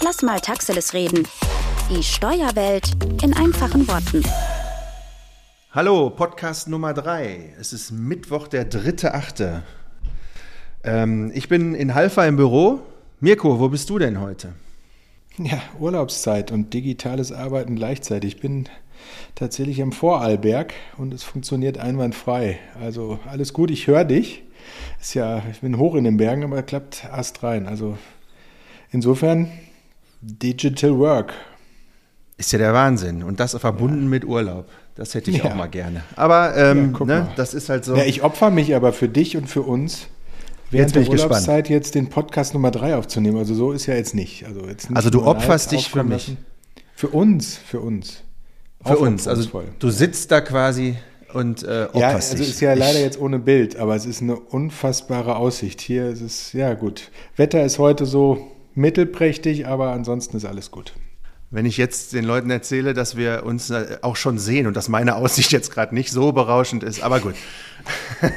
Lass mal Taxeles reden. Die Steuerwelt in einfachen Worten. Hallo, Podcast Nummer 3. Es ist Mittwoch, der 3.8. Ähm, ich bin in Halfa im Büro. Mirko, wo bist du denn heute? Ja, Urlaubszeit und digitales Arbeiten gleichzeitig. Ich bin tatsächlich am Vorarlberg und es funktioniert einwandfrei. Also alles gut, ich höre dich. Ist ja, ich bin hoch in den Bergen, aber klappt erst rein. Also insofern Digital Work. Ist ja der Wahnsinn. Und das verbunden ja. mit Urlaub. Das hätte ich ja. auch mal gerne. Aber ähm, ja, ne, das ist halt so. Ja, ich opfer mich aber für dich und für uns während der Urlaubszeit gespannt. jetzt den Podcast Nummer 3 aufzunehmen. Also so ist ja jetzt nicht. Also, jetzt nicht also du opferst dich für mich. Lassen. Für uns, für uns. Für uns. Also du sitzt da quasi und äh, opferst ja, also dich. ist ja leider jetzt ohne Bild, aber es ist eine unfassbare Aussicht. Hier ist es, ja gut. Wetter ist heute so mittelprächtig, aber ansonsten ist alles gut. Wenn ich jetzt den Leuten erzähle, dass wir uns äh, auch schon sehen und dass meine Aussicht jetzt gerade nicht so berauschend ist, aber gut.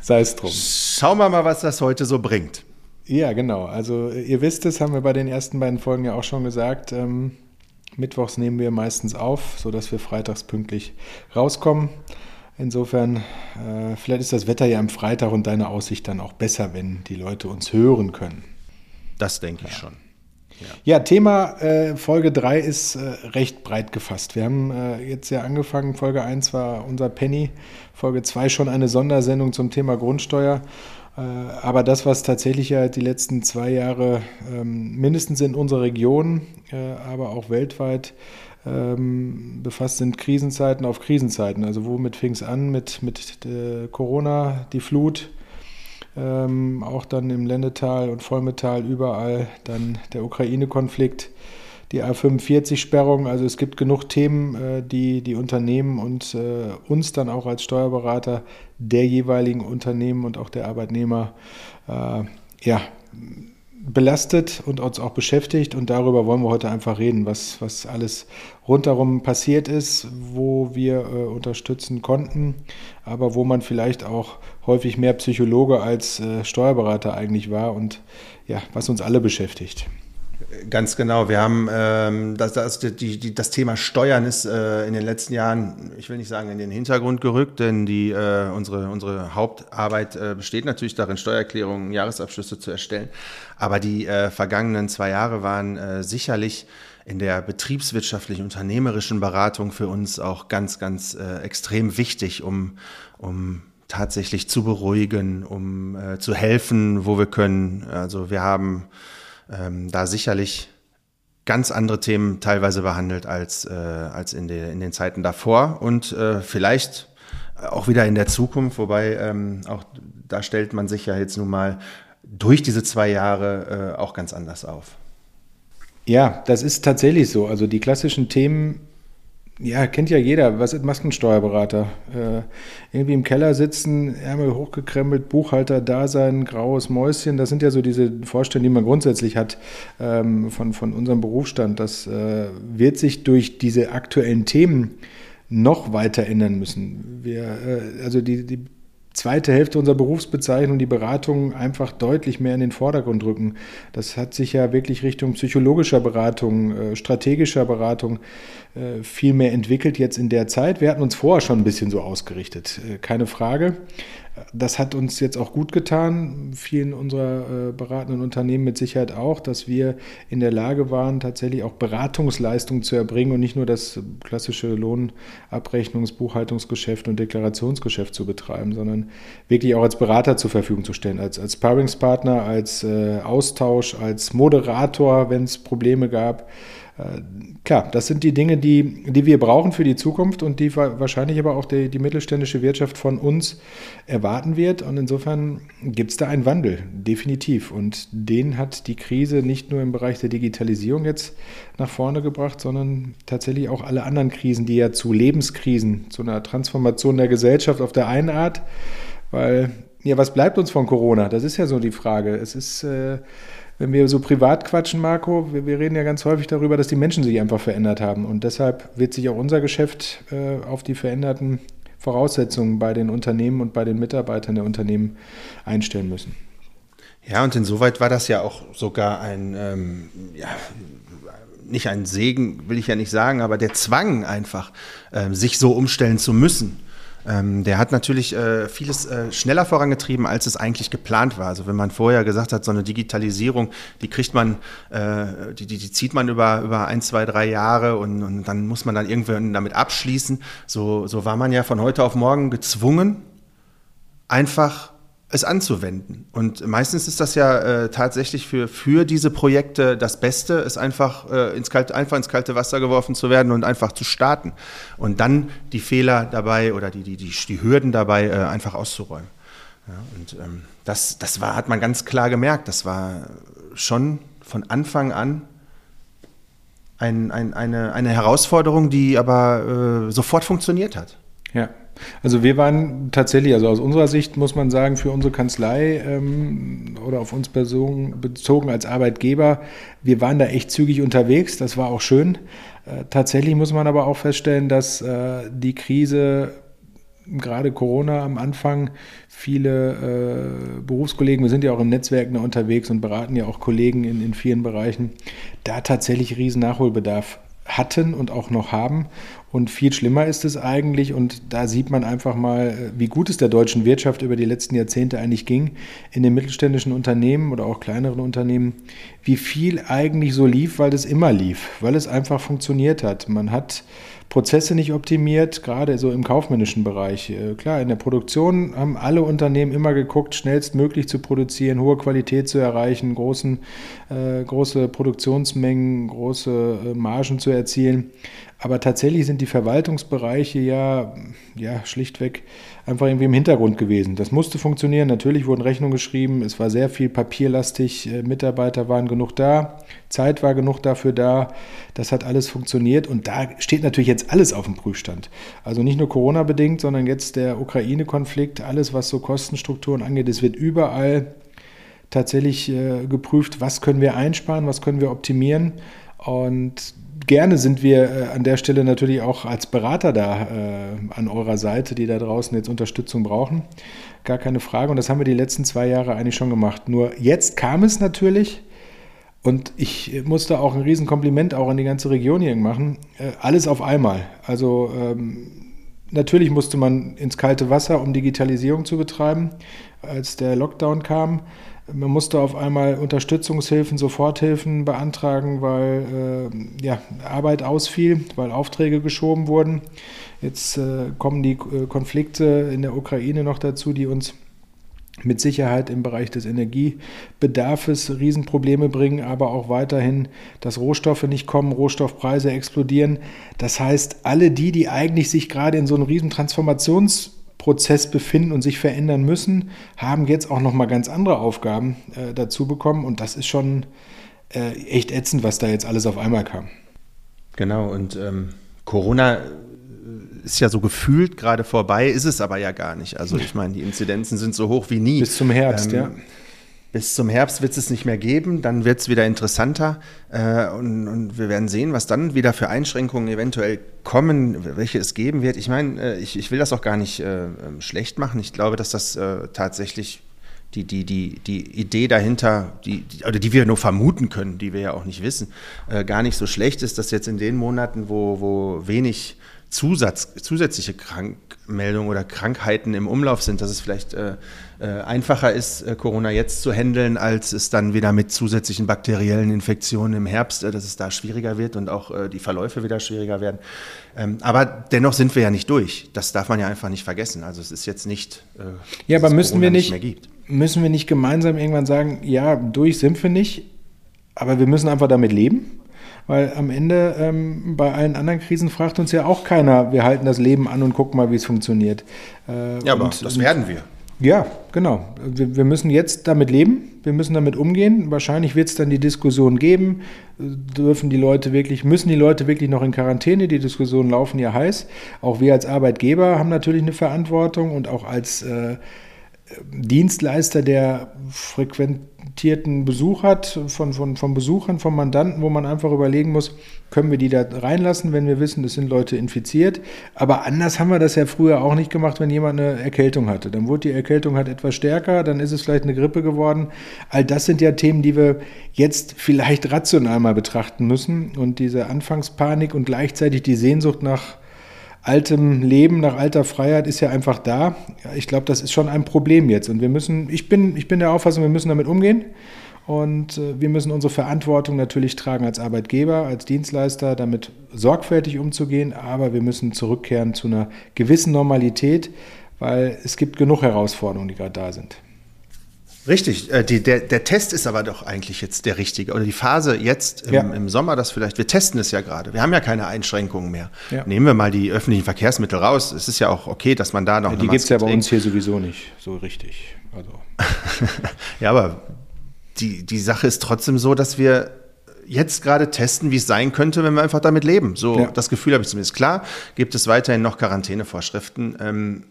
Sei es drum. Schauen wir mal, was das heute so bringt. Ja, genau. Also ihr wisst es, haben wir bei den ersten beiden Folgen ja auch schon gesagt. Ähm, Mittwochs nehmen wir meistens auf, sodass wir freitags pünktlich rauskommen. Insofern, äh, vielleicht ist das Wetter ja am Freitag und deine Aussicht dann auch besser, wenn die Leute uns hören können. Das denke ich schon. Ja, ja Thema äh, Folge 3 ist äh, recht breit gefasst. Wir haben äh, jetzt ja angefangen, Folge 1 war unser Penny, Folge 2 schon eine Sondersendung zum Thema Grundsteuer. Äh, aber das, was tatsächlich ja die letzten zwei Jahre ähm, mindestens in unserer Region, äh, aber auch weltweit ähm, befasst sind, Krisenzeiten auf Krisenzeiten. Also womit fing es an? Mit, mit äh, Corona, die Flut, ähm, auch dann im Lendetal und Vollmetall überall, dann der Ukraine-Konflikt, die A45-Sperrung. Also es gibt genug Themen, äh, die die Unternehmen und äh, uns dann auch als Steuerberater der jeweiligen Unternehmen und auch der Arbeitnehmer äh, ja, belastet und uns auch beschäftigt. Und darüber wollen wir heute einfach reden, was, was alles rundherum passiert ist, wo wir äh, unterstützen konnten, aber wo man vielleicht auch häufig mehr Psychologe als äh, Steuerberater eigentlich war und ja, was uns alle beschäftigt. Ganz genau. Wir haben ähm, das, das, die, die, das Thema Steuern ist äh, in den letzten Jahren, ich will nicht sagen in den Hintergrund gerückt, denn die, äh, unsere, unsere Hauptarbeit äh, besteht natürlich darin, Steuererklärungen, Jahresabschlüsse zu erstellen. Aber die äh, vergangenen zwei Jahre waren äh, sicherlich in der betriebswirtschaftlichen, unternehmerischen Beratung für uns auch ganz, ganz äh, extrem wichtig, um, um tatsächlich zu beruhigen, um äh, zu helfen, wo wir können. Also wir haben ähm, da sicherlich ganz andere Themen teilweise behandelt als, äh, als in, de, in den Zeiten davor und äh, vielleicht auch wieder in der Zukunft, wobei ähm, auch da stellt man sich ja jetzt nun mal durch diese zwei Jahre äh, auch ganz anders auf. Ja, das ist tatsächlich so. Also die klassischen Themen ja, kennt ja jeder. Was macht ein Steuerberater? Äh, irgendwie im Keller sitzen, Ärmel hochgekrempelt, Buchhalter da sein, graues Mäuschen. Das sind ja so diese Vorstellungen, die man grundsätzlich hat ähm, von, von unserem Berufsstand. Das äh, wird sich durch diese aktuellen Themen noch weiter ändern müssen. Wir, äh, also die, die zweite Hälfte unserer Berufsbezeichnung, die Beratung, einfach deutlich mehr in den Vordergrund rücken. Das hat sich ja wirklich Richtung psychologischer Beratung, äh, strategischer Beratung äh, viel mehr entwickelt jetzt in der Zeit. Wir hatten uns vorher schon ein bisschen so ausgerichtet, äh, keine Frage. Das hat uns jetzt auch gut getan, vielen unserer äh, beratenden Unternehmen mit Sicherheit auch, dass wir in der Lage waren, tatsächlich auch Beratungsleistungen zu erbringen und nicht nur das klassische Lohnabrechnungs-, Buchhaltungsgeschäft und Deklarationsgeschäft zu betreiben, sondern wirklich auch als Berater zur Verfügung zu stellen, als, als Paringspartner, als äh, Austausch, als Moderator, wenn es Probleme gab. Äh, klar, das sind die Dinge, die, die wir brauchen für die Zukunft und die wahrscheinlich aber auch die, die mittelständische Wirtschaft von uns erwarten wird. Und insofern gibt es da einen Wandel, definitiv. Und den hat die Krise nicht nur im Bereich der Digitalisierung jetzt nach vorne gebracht, sondern tatsächlich auch alle anderen Krisen, die ja zu Lebenskrisen, zu einer Transformation der Gesellschaft auf der einen Art, weil, ja, was bleibt uns von Corona? Das ist ja so die Frage. Es ist. Äh, wenn wir so privat quatschen, Marco, wir, wir, reden ja ganz häufig darüber, dass die Menschen sich einfach verändert haben. Und deshalb wird sich auch unser Geschäft äh, auf die veränderten Voraussetzungen bei den Unternehmen und bei den Mitarbeitern der Unternehmen einstellen müssen. Ja, und insoweit war das ja auch sogar ein, ähm, ja, nicht ein Segen, will ich ja nicht sagen, aber der Zwang einfach, äh, sich so umstellen zu müssen. Ähm, der hat natürlich äh, vieles äh, schneller vorangetrieben, als es eigentlich geplant war. Also wenn man vorher gesagt hat, so eine Digitalisierung, die kriegt man, äh, die, die, die, zieht man über, über ein, zwei, drei Jahre und, und dann muss man dann irgendwann damit abschließen. So, so war man ja von heute auf morgen gezwungen, einfach es anzuwenden. Und meistens ist das ja äh, tatsächlich für, für diese Projekte das Beste, es einfach, äh, ins kalte, einfach ins kalte Wasser geworfen zu werden und einfach zu starten. Und dann die Fehler dabei oder die, die, die, die Hürden dabei äh, einfach auszuräumen. Ja, und ähm, das, das war, hat man ganz klar gemerkt. Das war schon von Anfang an ein, ein, eine, eine Herausforderung, die aber äh, sofort funktioniert hat. Ja, also wir waren tatsächlich, also aus unserer Sicht muss man sagen, für unsere Kanzlei ähm, oder auf uns bezogen, bezogen als Arbeitgeber, wir waren da echt zügig unterwegs, das war auch schön. Äh, tatsächlich muss man aber auch feststellen, dass äh, die Krise gerade Corona am Anfang viele äh, Berufskollegen, wir sind ja auch im Netzwerk unterwegs und beraten ja auch Kollegen in, in vielen Bereichen, da tatsächlich riesen Nachholbedarf hatten und auch noch haben. Und viel schlimmer ist es eigentlich, und da sieht man einfach mal, äh, wie gut es der deutschen Wirtschaft über die letzten Jahrzehnte eigentlich ging, in den mittelständischen Unternehmen oder auch kleineren Unternehmen, wie viel eigentlich so lief, weil es immer lief, weil es einfach funktioniert hat. Man hat Prozesse nicht optimiert, gerade so im kaufmännischen Bereich. Äh, klar, in der Produktion haben alle Unternehmen immer geguckt, schnellstmöglich zu produzieren, hohe Qualität zu erreichen, großen, äh, große Produktionsmengen, große äh, Margen zu erzielen. Aber tatsächlich sind die Verwaltungsbereiche ja, ja schlichtweg einfach irgendwie im Hintergrund gewesen. Das musste funktionieren. Natürlich wurden Rechnungen geschrieben. Es war sehr viel papierlastig. Äh, Mitarbeiter waren genug da. Zeit war genug dafür da. Das hat alles funktioniert. Und da steht natürlich jetzt alles auf dem Prüfstand. Also nicht nur Corona-bedingt, sondern jetzt der Ukraine-Konflikt, alles, was so Kostenstrukturen angeht. Es wird überall tatsächlich äh, geprüft, was können wir einsparen, was können wir optimieren. Und gerne sind wir äh, an der Stelle natürlich auch als Berater da äh, an eurer Seite, die da draußen jetzt Unterstützung brauchen. Gar keine Frage. Und das haben wir die letzten zwei Jahre eigentlich schon gemacht. Nur jetzt kam es natürlich, und ich musste auch ein Riesenkompliment auch an die ganze Region hier machen, äh, alles auf einmal. Also ähm, natürlich musste man ins kalte Wasser, um Digitalisierung zu betreiben, als der Lockdown kam. Man musste auf einmal Unterstützungshilfen, Soforthilfen beantragen, weil äh, ja, Arbeit ausfiel, weil Aufträge geschoben wurden. Jetzt äh, kommen die äh, Konflikte in der Ukraine noch dazu, die uns mit Sicherheit im Bereich des Energiebedarfs Riesenprobleme bringen, aber auch weiterhin, dass Rohstoffe nicht kommen, Rohstoffpreise explodieren. Das heißt, alle die, die eigentlich sich gerade in so einem riesen Transformations Prozess befinden und sich verändern müssen, haben jetzt auch noch mal ganz andere Aufgaben äh, dazu bekommen und das ist schon äh, echt ätzend, was da jetzt alles auf einmal kam. Genau und ähm, Corona ist ja so gefühlt gerade vorbei, ist es aber ja gar nicht. Also ich meine, die Inzidenzen sind so hoch wie nie. Bis zum Herbst, ähm, ja. Bis zum Herbst wird es nicht mehr geben, dann wird es wieder interessanter äh, und, und, wir werden sehen, was dann wieder für Einschränkungen eventuell kommen, welche es geben wird. Ich meine, äh, ich, ich, will das auch gar nicht äh, ähm, schlecht machen. Ich glaube, dass das äh, tatsächlich die, die, die, die Idee dahinter, die, die, oder die wir nur vermuten können, die wir ja auch nicht wissen, äh, gar nicht so schlecht ist, dass jetzt in den Monaten, wo, wo wenig Zusatz, zusätzliche Krankmeldungen oder Krankheiten im Umlauf sind, dass es vielleicht äh, einfacher ist, äh, Corona jetzt zu handeln, als es dann wieder mit zusätzlichen bakteriellen Infektionen im Herbst, äh, dass es da schwieriger wird und auch äh, die Verläufe wieder schwieriger werden. Ähm, aber dennoch sind wir ja nicht durch. Das darf man ja einfach nicht vergessen. Also es ist jetzt nicht. Äh, ja, aber müssen Corona wir nicht, nicht müssen wir nicht gemeinsam irgendwann sagen, ja, durch sind wir nicht, aber wir müssen einfach damit leben? Weil am Ende ähm, bei allen anderen Krisen fragt uns ja auch keiner, wir halten das Leben an und gucken mal, wie es funktioniert. Äh, ja, aber das werden wir. Ja, genau. Wir, wir, müssen jetzt damit leben, wir müssen damit umgehen. Wahrscheinlich wird es dann die Diskussion geben, dürfen die Leute wirklich, müssen die Leute wirklich noch in Quarantäne? Die Diskussionen laufen ja heiß. Auch wir als Arbeitgeber haben natürlich eine Verantwortung und auch als äh, Dienstleister, der frequentierten Besuch hat von, von, von Besuchern, von Mandanten, wo man einfach überlegen muss, können wir die da reinlassen, wenn wir wissen, es sind Leute infiziert. Aber anders haben wir das ja früher auch nicht gemacht, wenn jemand eine Erkältung hatte. Dann wurde die Erkältung halt etwas stärker, dann ist es vielleicht eine Grippe geworden. All das sind ja Themen, die wir jetzt vielleicht rational mal betrachten müssen. Und diese Anfangspanik und gleichzeitig die Sehnsucht nach altem Leben, nach alter Freiheit ist ja einfach da. Ich glaube, das ist schon ein Problem jetzt. Und wir müssen, ich bin, ich bin der Auffassung, wir müssen damit umgehen. Und äh, wir müssen unsere Verantwortung natürlich tragen als Arbeitgeber, als Dienstleister, damit sorgfältig umzugehen. Aber wir müssen zurückkehren zu einer gewissen Normalität, weil es gibt genug Herausforderungen, die gerade da sind. Richtig, äh, die, der, der Test ist aber doch eigentlich jetzt der richtige. Oder die Phase jetzt im, ja. im Sommer, das vielleicht, wir testen es ja gerade. Wir haben ja keine Einschränkungen mehr. Ja. Nehmen wir mal die öffentlichen Verkehrsmittel raus. Es ist ja auch okay, dass man da noch. Ja, die gibt es ja bei uns hier sowieso nicht so richtig. Also. ja, aber die, die Sache ist trotzdem so, dass wir jetzt gerade testen, wie es sein könnte, wenn wir einfach damit leben. So, ja. das Gefühl habe ich zumindest. Klar, gibt es weiterhin noch Quarantänevorschriften. Ähm,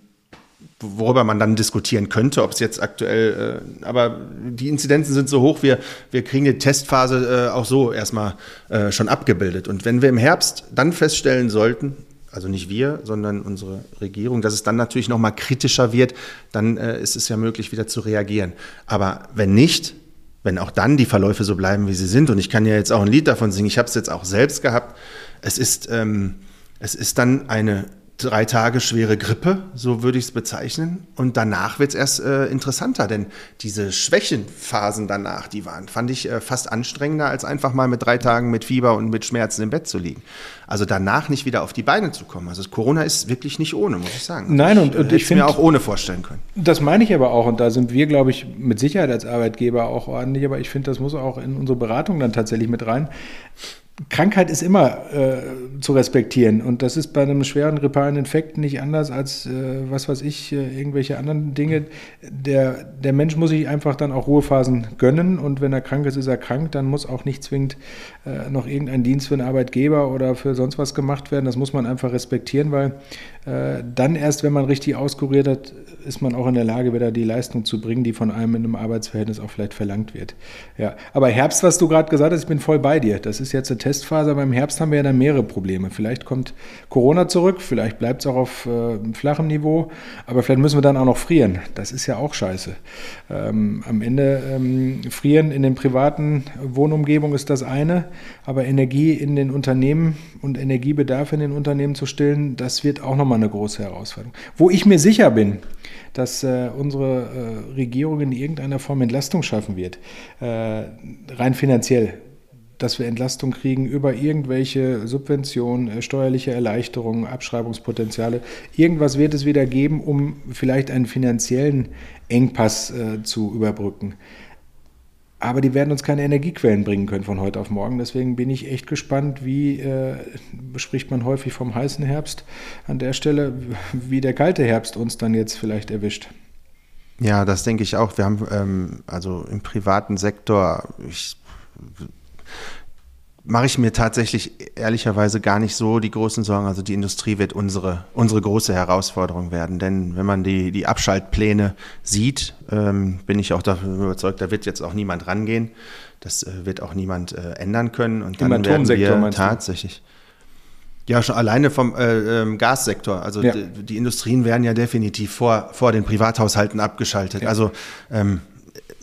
worüber man dann diskutieren könnte, ob es jetzt aktuell, äh, aber die Inzidenzen sind so hoch, wir, wir kriegen die Testphase äh, auch so erstmal äh, schon abgebildet. Und wenn wir im Herbst dann feststellen sollten, also nicht wir, sondern unsere Regierung, dass es dann natürlich nochmal kritischer wird, dann äh, ist es ja möglich, wieder zu reagieren. Aber wenn nicht, wenn auch dann die Verläufe so bleiben, wie sie sind, und ich kann ja jetzt auch ein Lied davon singen, ich habe es jetzt auch selbst gehabt, es ist, ähm, es ist dann eine drei Tage schwere Grippe, so würde ich es bezeichnen. Und danach wird es erst äh, interessanter, denn diese Schwächenphasen danach, die waren, fand ich äh, fast anstrengender, als einfach mal mit drei Tagen mit Fieber und mit Schmerzen im Bett zu liegen. Also danach nicht wieder auf die Beine zu kommen. Also Corona ist wirklich nicht ohne, muss ich sagen. Nein, und, und ich, ich finde mir auch ohne vorstellen können. Das meine ich aber auch, und da sind wir, glaube ich, mit Sicherheit als Arbeitgeber auch ordentlich, aber ich finde, das muss auch in unsere Beratung dann tatsächlich mit rein. Krankheit ist immer äh, zu respektieren und das ist bei einem schweren grippalen Infekt nicht anders als, äh, was weiß ich, äh, irgendwelche anderen Dinge. Der, der Mensch muss sich einfach dann auch Ruhephasen gönnen und wenn er krank ist, ist er krank, dann muss auch nicht zwingend äh, noch irgendein Dienst für einen Arbeitgeber oder für sonst was gemacht werden. Das muss man einfach respektieren, weil dann erst, wenn man richtig auskuriert hat, ist man auch in der Lage, wieder die Leistung zu bringen, die von einem in einem Arbeitsverhältnis auch vielleicht verlangt wird. Ja, aber Herbst, was du gerade gesagt hast, ich bin voll bei dir. Das ist jetzt eine Testphase, aber im Herbst haben wir ja dann mehrere Probleme. Vielleicht kommt Corona zurück, vielleicht bleibt es auch auf äh, flachem Niveau, aber vielleicht müssen wir dann auch noch frieren. Das ist ja auch scheiße. Ähm, am Ende ähm, frieren in den privaten Wohnumgebungen ist das eine, aber Energie in den Unternehmen und Energiebedarf in den Unternehmen zu stillen, das wird auch nochmal eine große Herausforderung. Wo ich mir sicher bin, dass äh, unsere äh, Regierung in irgendeiner Form Entlastung schaffen wird, äh, rein finanziell dass wir Entlastung kriegen über irgendwelche Subventionen, äh, steuerliche Erleichterungen, Abschreibungspotenziale. Irgendwas wird es wieder geben, um vielleicht einen finanziellen Engpass äh, zu überbrücken. Aber die werden uns keine Energiequellen bringen können von heute auf morgen. Deswegen bin ich echt gespannt, wie äh, spricht man häufig vom heißen Herbst an der Stelle, wie der kalte Herbst uns dann jetzt vielleicht erwischt. Ja, das denke ich auch. Wir haben ähm, also im privaten Sektor, ich mache ich mir tatsächlich ehrlicherweise gar nicht so die großen Sorgen. Also die Industrie wird unsere, unsere große Herausforderung werden. Denn wenn man die, die Abschaltpläne sieht, ähm, bin ich auch davon überzeugt, da wird jetzt auch niemand rangehen. Das äh, wird auch niemand äh, ändern können. Und dann Im werden wir tatsächlich. Ja, schon alleine vom äh, ähm, Gassektor. Also ja. die, die, Industrien werden ja definitiv vor, vor den Privathaushalten abgeschaltet. Ja. Also ähm,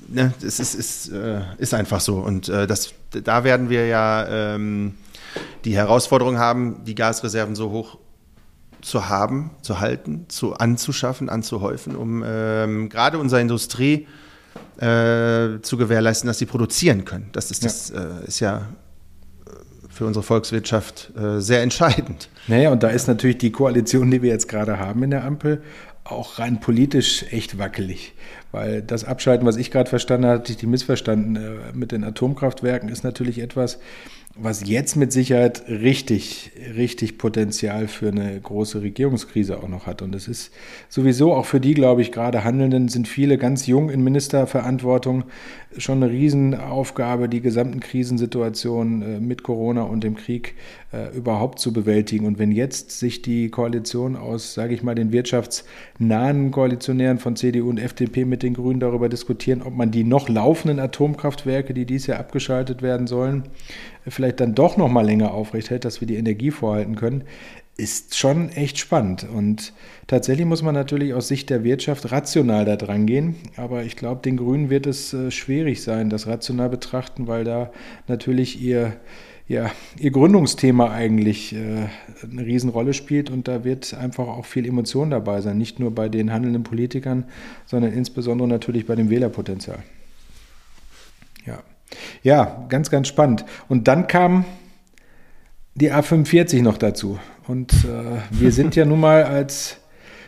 ne, es ist, ist, äh, ist einfach so. Und äh, das, da werden wir ja ähm, die Herausforderung haben, die Gasreserven so hoch zu haben, zu halten, zu anzuschaffen, anzuhäufen, um ähm, gerade unsere Industrie äh, zu gewährleisten, dass sie produzieren können. Das ist, das, ja. Äh, ist ja für unsere Volkswirtschaft äh, sehr entscheidend. Naja, und da ist natürlich die Koalition, die wir jetzt gerade haben in der Ampel, auch rein politisch echt wackelig. Weil das Abschalten, was ich gerade verstanden habe, hatte ich die missverstanden, äh, mit den Atomkraftwerken ist natürlich etwas, was jetzt mit Sicherheit richtig, richtig Potenzial für eine große Regierungskrise auch noch hat. Und es ist sowieso auch für die, glaube ich, gerade Handelnden sind viele ganz jung in Ministerverantwortung. Schon eine Riesenaufgabe, die gesamten Krisensituationen äh, mit Corona und dem Krieg äh, überhaupt zu bewältigen. Und wenn jetzt sich die Koalition aus, sage ich mal, den wirtschaftsnahen Koalitionären von CDU und FDP mit den Grünen darüber diskutieren, ob man die noch laufenden Atomkraftwerke, die dies Jahr abgeschaltet werden sollen, vielleicht dann doch noch mal länger aufrecht hält, dass wir die Energie vorhalten können, ist schon echt spannend. Und tatsächlich muss man natürlich aus Sicht der Wirtschaft rational da dran gehen. Aber ich glaube, den Grünen wird es äh, schwierig sein, das rational betrachten, weil da natürlich ihr, ja, ihr Gründungsthema eigentlich äh, eine Riesenrolle spielt und da wird einfach auch viel Emotion dabei sein. Nicht nur bei den handelnden Politikern, sondern insbesondere natürlich bei dem Wählerpotenzial. Ja. Ja, ganz, ganz spannend. Und dann kam die A45 noch dazu. Und äh, wir sind ja nun mal als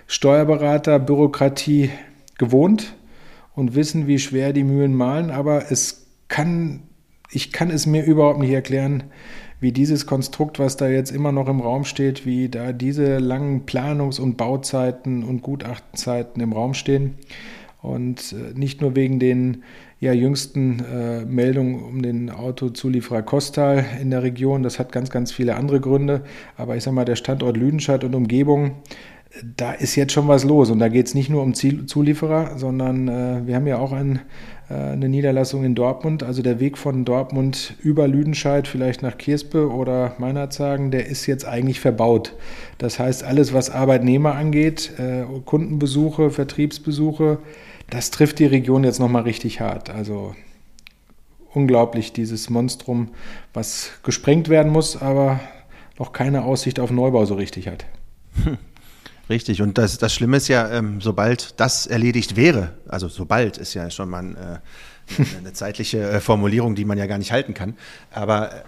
Steuerberater Bürokratie gewohnt und wissen, wie schwer die Mühlen malen, aber es kann, ich kann es mir überhaupt nicht erklären, wie dieses Konstrukt, was da jetzt immer noch im Raum steht, wie da diese langen Planungs- und Bauzeiten und Gutachtenzeiten im Raum stehen. Und äh, nicht nur wegen den ja, jüngsten äh, Meldungen um den Autozulieferer Kostal in der Region. Das hat ganz, ganz viele andere Gründe. Aber ich sage mal, der Standort Lüdenscheid und Umgebung, da ist jetzt schon was los. Und da geht es nicht nur um Ziel Zulieferer, sondern äh, wir haben ja auch ein, äh, eine Niederlassung in Dortmund. Also der Weg von Dortmund über Lüdenscheid, vielleicht nach Kirspe oder Meinerzhagen, der ist jetzt eigentlich verbaut. Das heißt, alles, was Arbeitnehmer angeht, äh, Kundenbesuche, Vertriebsbesuche, das trifft die Region jetzt nochmal richtig hart. Also unglaublich, dieses Monstrum, was gesprengt werden muss, aber noch keine Aussicht auf Neubau so richtig hat. Richtig, und das, das Schlimme ist ja, ähm, sobald das erledigt wäre, also sobald ist ja schon mal äh, eine zeitliche äh, Formulierung, die man ja gar nicht halten kann, aber äh,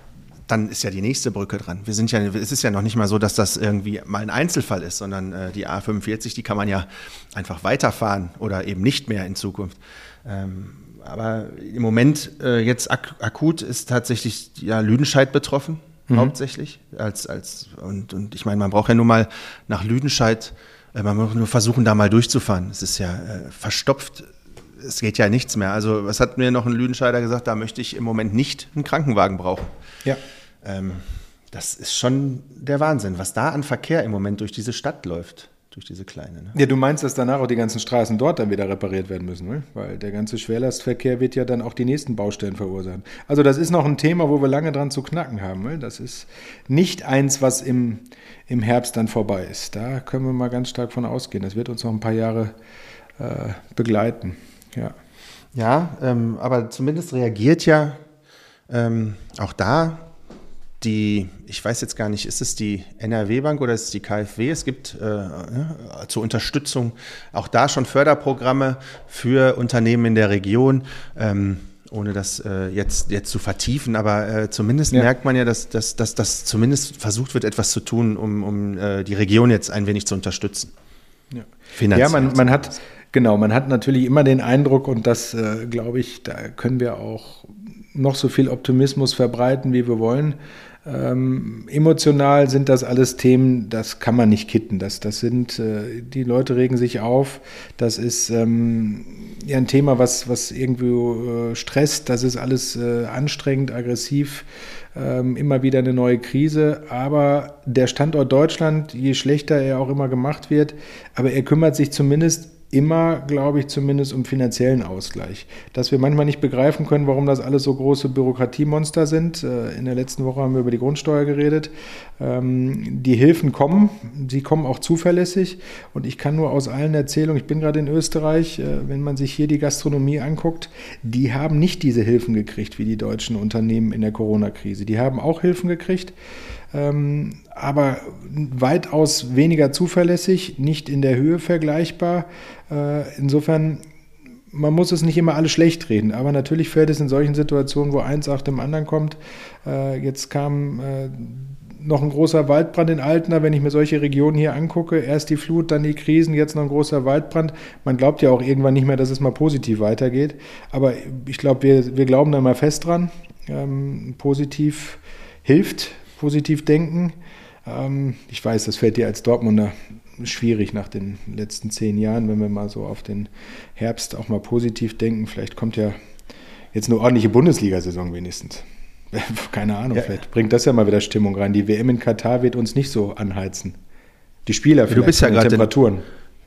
dann ist ja die nächste Brücke dran. Wir sind ja, es ist ja noch nicht mal so, dass das irgendwie mal ein Einzelfall ist, sondern äh, die A45, die kann man ja einfach weiterfahren oder eben nicht mehr in Zukunft. Ähm, aber im Moment äh, jetzt ak akut ist tatsächlich ja Lüdenscheid betroffen, mhm. hauptsächlich. Als, als, und, und ich meine, man braucht ja nur mal nach Lüdenscheid, äh, man muss nur versuchen, da mal durchzufahren. Es ist ja äh, verstopft es geht ja nichts mehr. Also, was hat mir noch ein Lüdenscheider gesagt? Da möchte ich im Moment nicht einen Krankenwagen brauchen. Ja. Ähm, das ist schon der Wahnsinn, was da an Verkehr im Moment durch diese Stadt läuft, durch diese kleine. Ne? Ja, du meinst, dass danach auch die ganzen Straßen dort dann wieder repariert werden müssen, ne? weil der ganze Schwerlastverkehr wird ja dann auch die nächsten Baustellen verursachen. Also das ist noch ein Thema, wo wir lange dran zu knacken haben. Ne? Das ist nicht eins, was im, im Herbst dann vorbei ist. Da können wir mal ganz stark von ausgehen. Das wird uns noch ein paar Jahre äh, begleiten. Ja, ja ähm, aber zumindest reagiert ja ähm, auch da die, ich weiß jetzt gar nicht, ist es die NRW-Bank oder ist es die KfW? Es gibt äh, ja, zur Unterstützung auch da schon Förderprogramme für Unternehmen in der Region. Ähm, ohne das äh, jetzt, jetzt zu vertiefen, aber äh, zumindest ja. merkt man ja, dass, dass, dass, dass zumindest versucht wird, etwas zu tun, um, um äh, die Region jetzt ein wenig zu unterstützen. Ja, ja man, man hat, genau, man hat natürlich immer den Eindruck, und das äh, glaube ich, da können wir auch noch so viel Optimismus verbreiten, wie wir wollen. Ähm, emotional sind das alles Themen, das kann man nicht kitten. Das, das sind, äh, die Leute regen sich auf. Das ist ähm, ja ein Thema, was, was irgendwie äh, stresst. Das ist alles äh, anstrengend, aggressiv. Ähm, immer wieder eine neue Krise. Aber der Standort Deutschland, je schlechter er auch immer gemacht wird, aber er kümmert sich zumindest immer, glaube ich, zumindest um finanziellen Ausgleich. Dass wir manchmal nicht begreifen können, warum das alles so große Bürokratiemonster sind. Äh, in der letzten Woche haben wir über die Grundsteuer geredet. Ähm, die Hilfen kommen, sie kommen auch zuverlässig. Und ich kann nur aus allen Erzählungen, ich bin gerade in Österreich, äh, wenn man sich hier die Gastronomie anguckt, die haben nicht diese Hilfen gekriegt wie die deutschen Unternehmen in der Corona-Krise. Die haben auch Hilfen gekriegt aber weitaus weniger zuverlässig, nicht in der Höhe vergleichbar. Äh, insofern, man muss es nicht immer alles schlecht reden, aber natürlich fällt es in solchen Situationen, wo eins nach dem anderen kommt. Äh, jetzt kam äh, noch ein großer Waldbrand in Altena, wenn ich mir solche Regionen hier angucke. Erst die Flut, dann die Krisen, jetzt noch ein großer Waldbrand. Man glaubt ja auch irgendwann nicht mehr, dass es mal positiv weitergeht. Aber ich glaube, wir, wir glauben da mal fest dran. Ähm, positiv hilft, positiv denken. Ähm, ich weiß, das fällt dir als Dortmunder schwierig nach den letzten zehn Jahren, wenn wir mal so auf den Herbst auch mal positiv denken. Vielleicht kommt ja jetzt eine ordentliche Bundesliga-Saison wenigstens. Keine Ahnung, ja. vielleicht bringt das ja mal wieder Stimmung rein. Die WM in Katar wird uns nicht so anheizen. Die Spieler vielleicht, du bist ja gerade Temperaturen. In,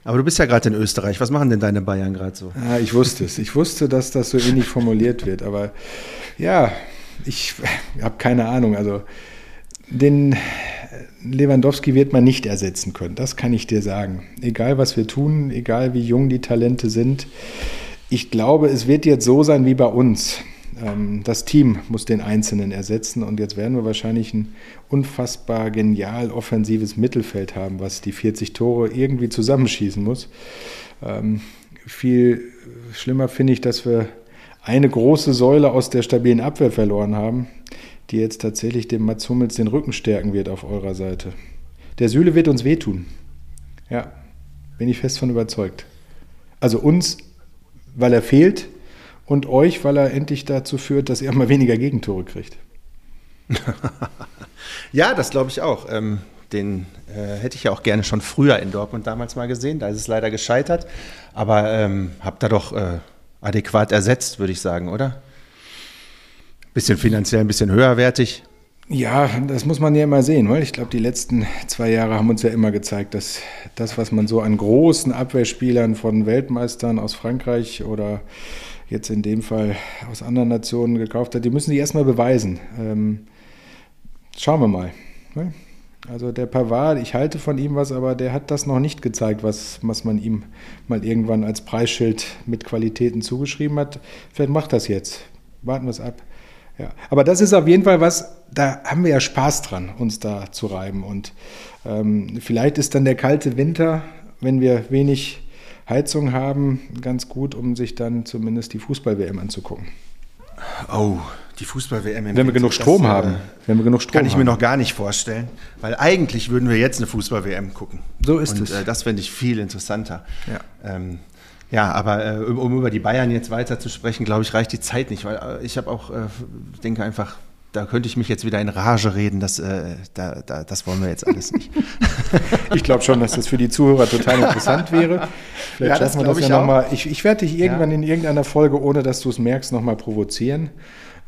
aber du bist ja gerade in Österreich. Was machen denn deine Bayern gerade so? Ja, ich wusste es. Ich wusste, dass das so ähnlich formuliert wird. Aber ja, ich habe keine Ahnung. Also den Lewandowski wird man nicht ersetzen können. Das kann ich dir sagen. Egal, was wir tun, egal wie jung die Talente sind. Ich glaube, es wird jetzt so sein wie bei uns. Ähm, das Team muss den Einzelnen ersetzen und jetzt werden wir wahrscheinlich ein unfassbar genial offensives Mittelfeld haben, was die 40 Tore irgendwie zusammenschießen muss. Ähm, viel schlimmer finde ich, dass wir eine große Säule aus der stabilen Abwehr verloren haben, die jetzt tatsächlich dem Mats Hummels den Rücken stärken wird auf eurer Seite. Der Süle wird uns wehtun. Ja, bin ich fest von überzeugt. Also uns, weil er fehlt, und euch, weil er endlich dazu führt, dass er mal weniger Gegentore kriegt. ja, das glaube ich auch. Ähm, den äh, hätte ich ja auch gerne schon früher in Dortmund damals mal gesehen. Da ist es leider gescheitert. Aber ähm, habt ihr doch äh, adäquat ersetzt, würde ich sagen, oder? Bisschen finanziell ein bisschen höherwertig. Ja, das muss man ja immer sehen, weil ich glaube, die letzten zwei Jahre haben uns ja immer gezeigt, dass das, was man so an großen Abwehrspielern von Weltmeistern aus Frankreich oder jetzt in dem Fall aus anderen Nationen gekauft hat, die müssen sich erstmal beweisen. Ähm, schauen wir mal. Ne? Also der Pavard, ich halte von ihm was, aber der hat das noch nicht gezeigt, was, was man ihm mal irgendwann als Preisschild mit Qualitäten zugeschrieben hat. Vielleicht macht das jetzt. Warten wir es ab. Ja. Aber das ist auf jeden Fall was, da haben wir ja Spaß dran, uns da zu reiben. Und ähm, vielleicht ist dann der kalte Winter, wenn wir wenig Heizung haben, ganz gut, um sich dann zumindest die Fußball-WM anzugucken. Oh, die Fußball-WM. Wenn wir genug Strom das, haben. Äh, wenn wir genug Strom kann ich haben. mir noch gar nicht vorstellen, weil eigentlich würden wir jetzt eine Fußball-WM gucken. So ist Und, es. Äh, das fände ich viel interessanter. Ja. Ähm, ja, aber äh, um, um, über die Bayern jetzt weiter zu sprechen, glaube ich, reicht die Zeit nicht, weil äh, ich habe auch, äh, denke einfach, da könnte ich mich jetzt wieder in Rage reden, das, äh, da, da, das wollen wir jetzt alles nicht. ich glaube schon, dass das für die Zuhörer total interessant wäre. Vielleicht ja, schaffen wir das ja nochmal. Ich, ich werde dich irgendwann ja. in irgendeiner Folge, ohne dass du es merkst, nochmal provozieren.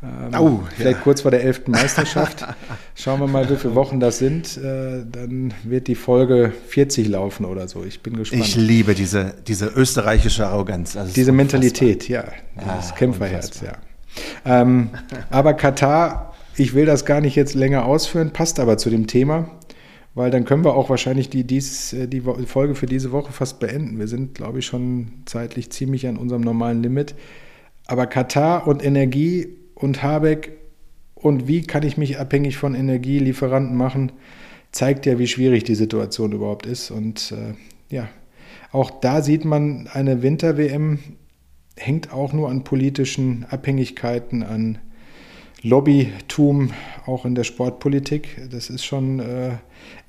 Ähm, oh, vielleicht ja. kurz vor der 11. Meisterschaft. Schauen wir mal, wie viele Wochen das sind. Äh, dann wird die Folge 40 laufen oder so. Ich bin gespannt. Ich liebe diese, diese österreichische Arroganz. Also diese Mentalität, ja. Das ah, Kämpferherz, ja. Ähm, aber Katar ich will das gar nicht jetzt länger ausführen, passt aber zu dem Thema, weil dann können wir auch wahrscheinlich die, dies, äh, die Folge für diese Woche fast beenden. Wir sind, glaube ich, schon zeitlich ziemlich an unserem normalen Limit. Aber Katar und Energie und Habeck und wie kann ich mich abhängig von Energielieferanten machen, zeigt ja, wie schwierig die Situation überhaupt ist. Und äh, ja, auch da sieht man, eine Winter-WM hängt auch nur an politischen Abhängigkeiten, an Lobbytum auch in der Sportpolitik. Das ist schon äh,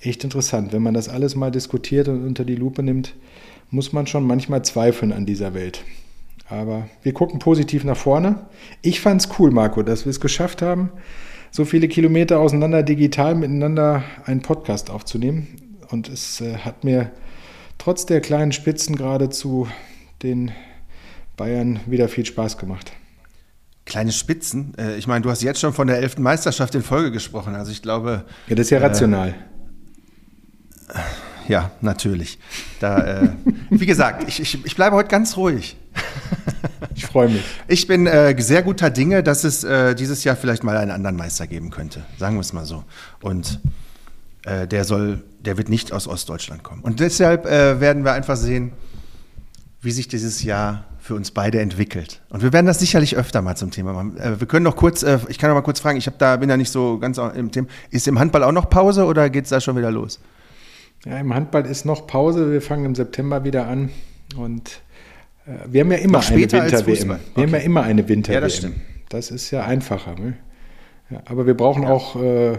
echt interessant. Wenn man das alles mal diskutiert und unter die Lupe nimmt, muss man schon manchmal zweifeln an dieser Welt. Aber wir gucken positiv nach vorne. Ich fand es cool, Marco, dass wir es geschafft haben, so viele Kilometer auseinander digital miteinander einen Podcast aufzunehmen. Und es äh, hat mir trotz der kleinen Spitzen gerade zu den Bayern wieder viel Spaß gemacht. Kleine Spitzen. Äh, ich meine, du hast jetzt schon von der elften Meisterschaft in Folge gesprochen. Also ich glaube. Ja, das ist ja äh, rational. Äh, ja, natürlich. Da, wie gesagt, ich, ich, ich bleibe heute ganz ruhig. Ich freue mich. Ich bin äh, sehr guter Dinge, dass es äh, dieses Jahr vielleicht mal einen anderen Meister geben könnte. Sagen wir es mal so. Und äh, der soll, der wird nicht aus Ostdeutschland kommen. Und deshalb äh, werden wir einfach sehen, wie sich dieses Jahr für uns beide entwickelt. Und wir werden das sicherlich öfter mal zum Thema machen. Äh, wir können noch kurz, äh, ich kann noch mal kurz fragen, ich hab da, bin ja nicht so ganz im Thema. Ist im Handball auch noch Pause oder geht es da schon wieder los? Ja, im Handball ist noch Pause. Wir fangen im September wieder an. Und wir haben ja immer eine Winter-WM. Wir okay. haben ja immer eine Winter-WM. Ja, das stimmt. Das ist ja einfacher. Ne? Ja, aber wir brauchen ja. auch äh,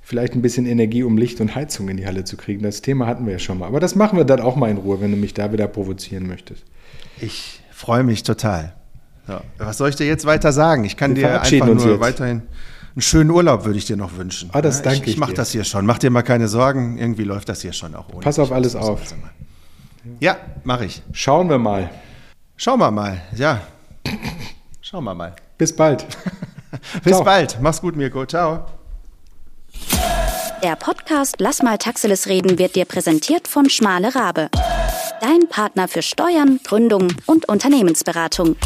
vielleicht ein bisschen Energie, um Licht und Heizung in die Halle zu kriegen. Das Thema hatten wir ja schon mal. Aber das machen wir dann auch mal in Ruhe, wenn du mich da wieder provozieren möchtest. Ich freue mich total. So, was soll ich dir jetzt weiter sagen? Ich kann Wir dir einfach nur weiterhin, einen schönen Urlaub würde ich dir noch wünschen. Ah, das danke ich. Ich mache das hier schon. Mach dir mal keine Sorgen. Irgendwie läuft das hier schon auch ohne. Pass auf alles auf. Ja, mache ich. Schauen wir mal. Schauen wir mal. Ja. Schauen wir mal. Bis bald. Bis Ciao. bald. Mach's gut, Mirko. Ciao. Der Podcast Lass mal Taxiles reden wird dir präsentiert von Schmale Rabe. Dein Partner für Steuern, Gründung und Unternehmensberatung.